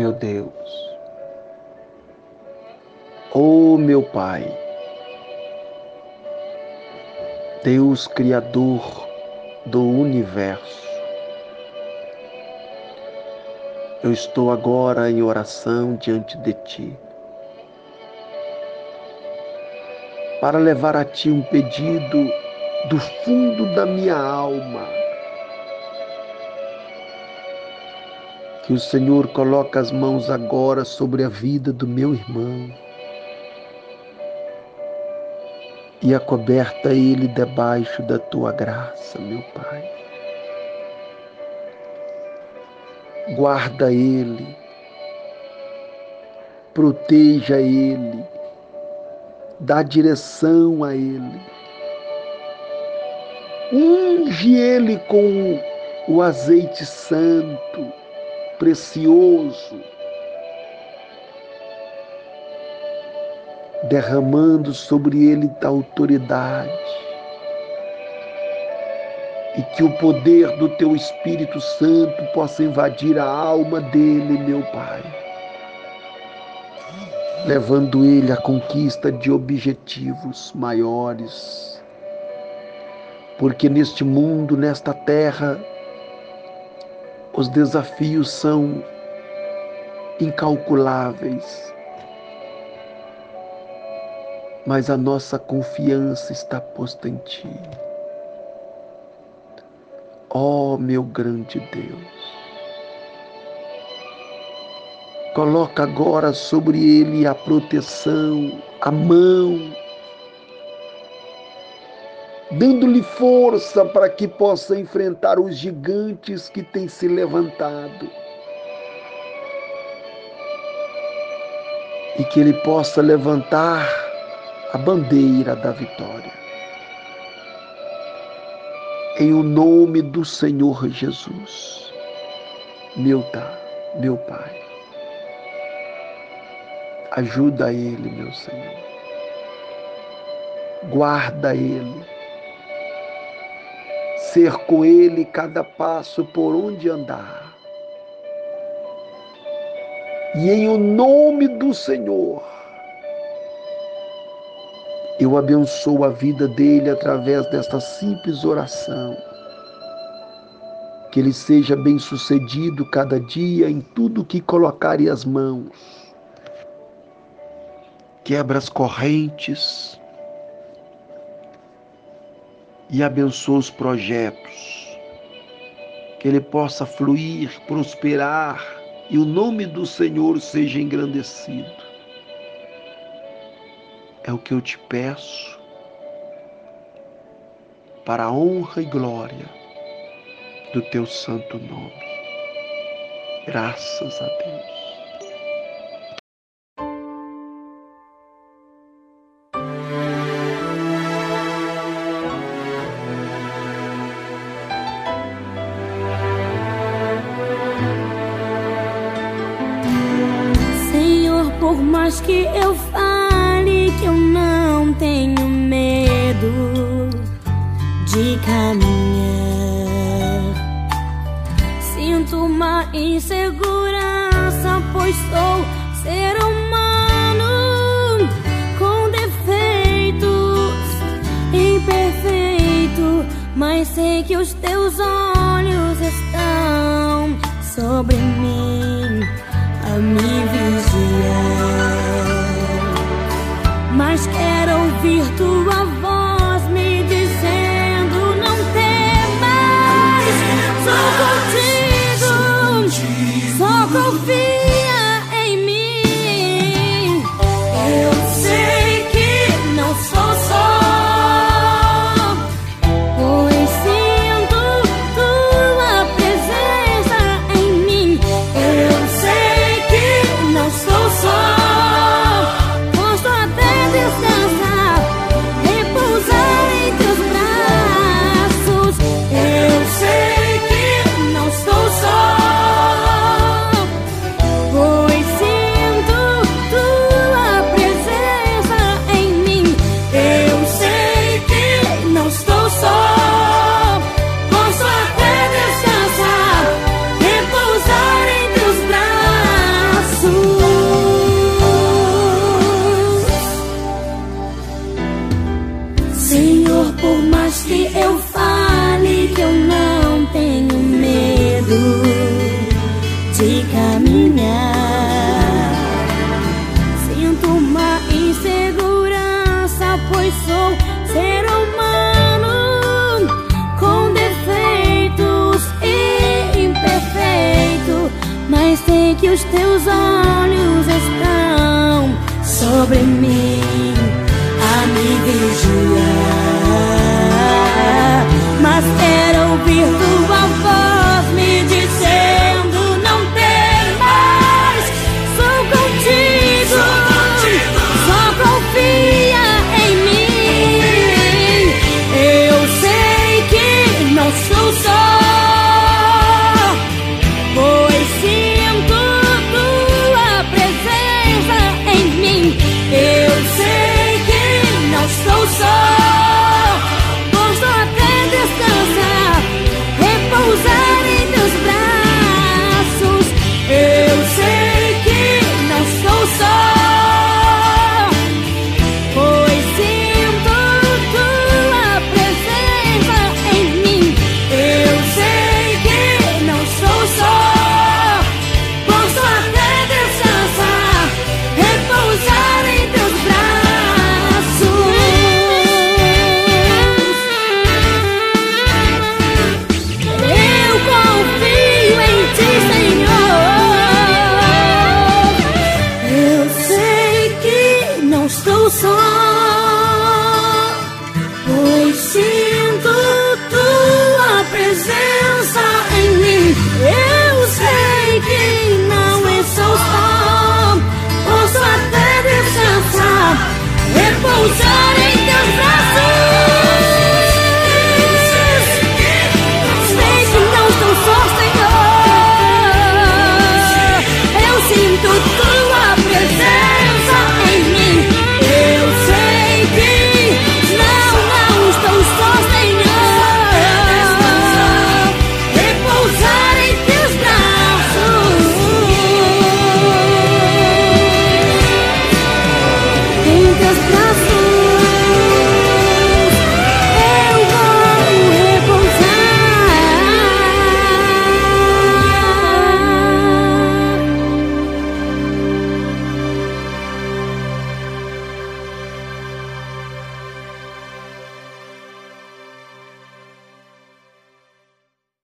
meu Deus. Oh, meu Pai, Deus Criador do universo, eu estou agora em oração diante de Ti, para levar a Ti um pedido do fundo da minha alma Que o Senhor coloque as mãos agora sobre a vida do meu irmão e acoberta ele debaixo da tua graça, meu Pai. Guarda ele, proteja ele, dá direção a ele, unge ele com o azeite santo precioso, derramando sobre ele da autoridade. E que o poder do teu Espírito Santo possa invadir a alma dele, meu Pai, levando ele à conquista de objetivos maiores. Porque neste mundo, nesta terra, os desafios são incalculáveis, mas a nossa confiança está posta em Ti. Ó oh, meu grande Deus, coloca agora sobre ele a proteção, a mão, dando-lhe força para que possa enfrentar os gigantes que têm se levantado. E que ele possa levantar a bandeira da vitória. Em o nome do Senhor Jesus, meu, tá, meu Pai. Ajuda ele, meu Senhor. Guarda ele ser com Ele cada passo por onde andar. E em o nome do Senhor, eu abençoo a vida dele através desta simples oração. Que ele seja bem-sucedido cada dia em tudo que colocar as mãos. Quebra as correntes, e abençoa os projetos. Que ele possa fluir, prosperar e o nome do Senhor seja engrandecido. É o que eu te peço para a honra e glória do teu santo nome. Graças a Deus. Mais que eu fale que eu não tenho medo de caminhar. Sinto uma insegurança, pois sou ser humano com defeitos, imperfeito, mas sei que os teus olhos estão Coco Feet. Sei que os teus olhos estão sobre mim a me vigiar. Mas quero ouvir tu 不う。